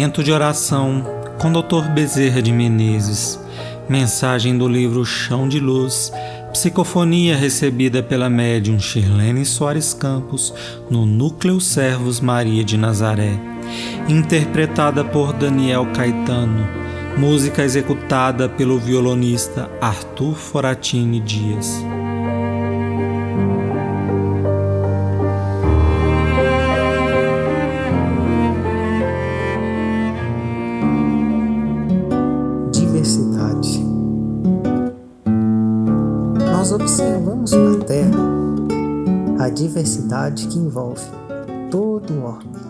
Momento de oração com Dr. Bezerra de Menezes. Mensagem do livro Chão de Luz. Psicofonia recebida pela médium Shirlene Soares Campos no Núcleo Servos Maria de Nazaré. Interpretada por Daniel Caetano. Música executada pelo violonista Arthur Foratini Dias. Nós observamos na Terra a diversidade que envolve todo o orbe,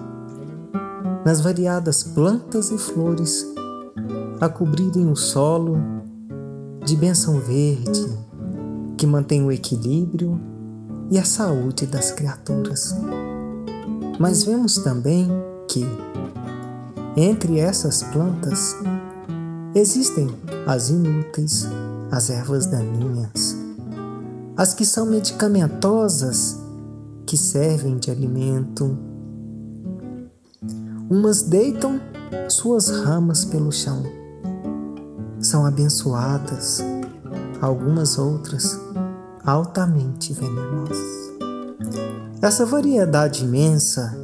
nas variadas plantas e flores a cobrirem o solo de benção verde que mantém o equilíbrio e a saúde das criaturas. Mas vemos também que, entre essas plantas, existem as inúteis, as ervas daninhas, as que são medicamentosas, que servem de alimento. Umas deitam suas ramas pelo chão, são abençoadas, algumas outras altamente venenosas. Essa variedade imensa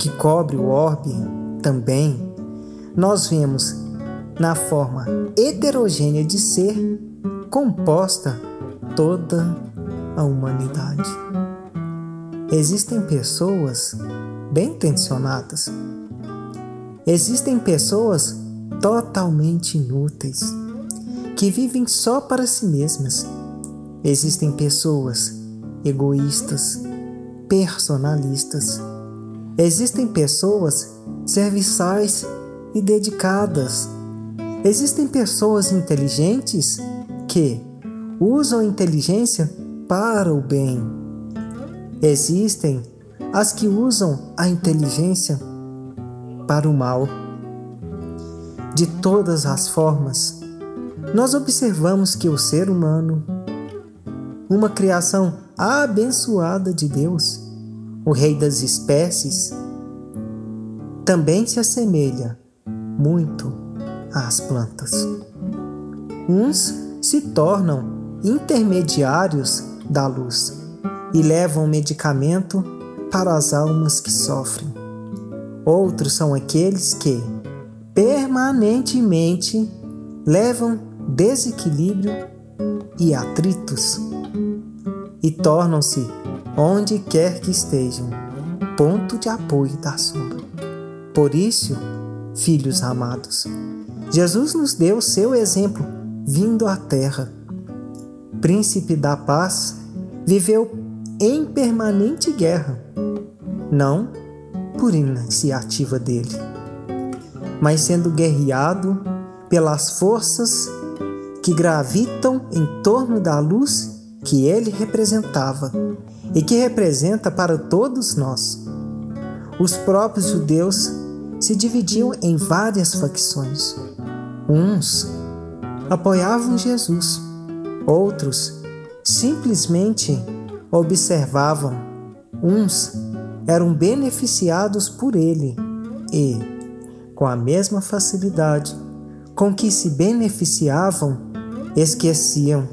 que cobre o orbe também nós vemos na forma heterogênea de ser composta toda a humanidade. Existem pessoas bem intencionadas. Existem pessoas totalmente inúteis que vivem só para si mesmas. Existem pessoas egoístas, personalistas. Existem pessoas serviçais e dedicadas. Existem pessoas inteligentes que, usam a inteligência para o bem. Existem as que usam a inteligência para o mal. De todas as formas, nós observamos que o ser humano, uma criação abençoada de Deus, o Rei das espécies, também se assemelha muito às plantas. Uns se tornam intermediários da luz e levam medicamento para as almas que sofrem. Outros são aqueles que permanentemente levam desequilíbrio e atritos e tornam-se, onde quer que estejam, ponto de apoio da sombra. Por isso, filhos amados, Jesus nos deu seu exemplo vindo à terra príncipe da paz, viveu em permanente guerra, não por iniciativa dele, mas sendo guerreado pelas forças que gravitam em torno da luz que ele representava e que representa para todos nós. Os próprios judeus se dividiam em várias facções. Uns apoiavam Jesus, Outros simplesmente observavam. Uns eram beneficiados por ele e, com a mesma facilidade com que se beneficiavam, esqueciam.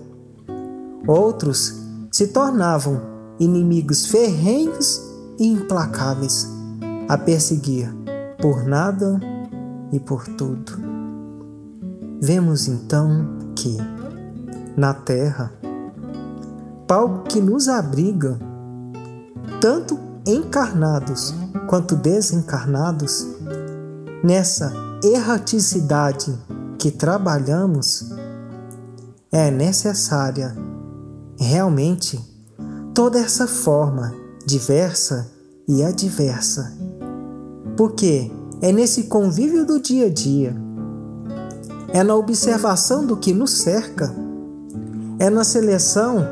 Outros se tornavam inimigos ferrenhos e implacáveis a perseguir por nada e por tudo. Vemos então que na terra, palco que nos abriga, tanto encarnados quanto desencarnados, nessa erraticidade que trabalhamos, é necessária realmente toda essa forma diversa e adversa. Porque é nesse convívio do dia a dia, é na observação do que nos cerca é na seleção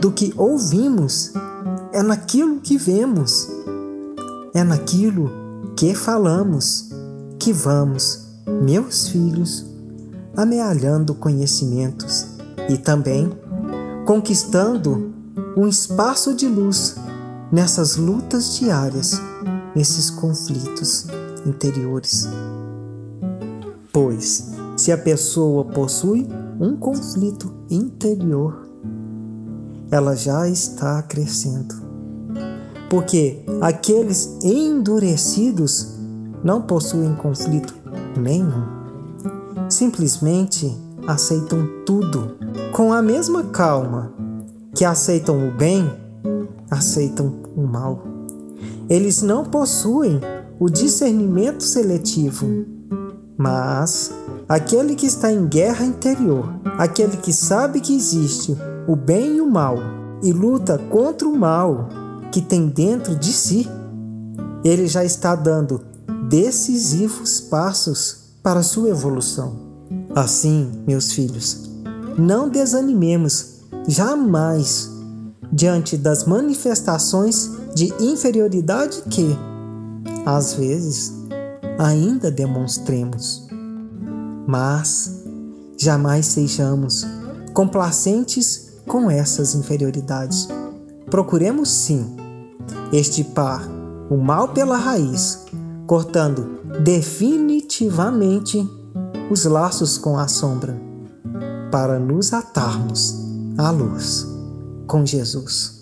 do que ouvimos, é naquilo que vemos, é naquilo que falamos que vamos, meus filhos, amealhando conhecimentos e também conquistando um espaço de luz nessas lutas diárias, nesses conflitos. interiores. Pois, se a pessoa possui um conflito interior, ela já está crescendo. Porque aqueles endurecidos não possuem conflito nenhum. Simplesmente aceitam tudo com a mesma calma que aceitam o bem, aceitam o mal. Eles não possuem o discernimento seletivo, mas aquele que está em guerra interior, aquele que sabe que existe o bem e o mal e luta contra o mal que tem dentro de si, ele já está dando decisivos passos para sua evolução. Assim, meus filhos, não desanimemos jamais diante das manifestações de inferioridade que, às vezes, ainda demonstremos. Mas jamais sejamos complacentes com essas inferioridades. Procuremos sim estipar o mal pela raiz, cortando definitivamente os laços com a sombra, para nos atarmos à luz com Jesus.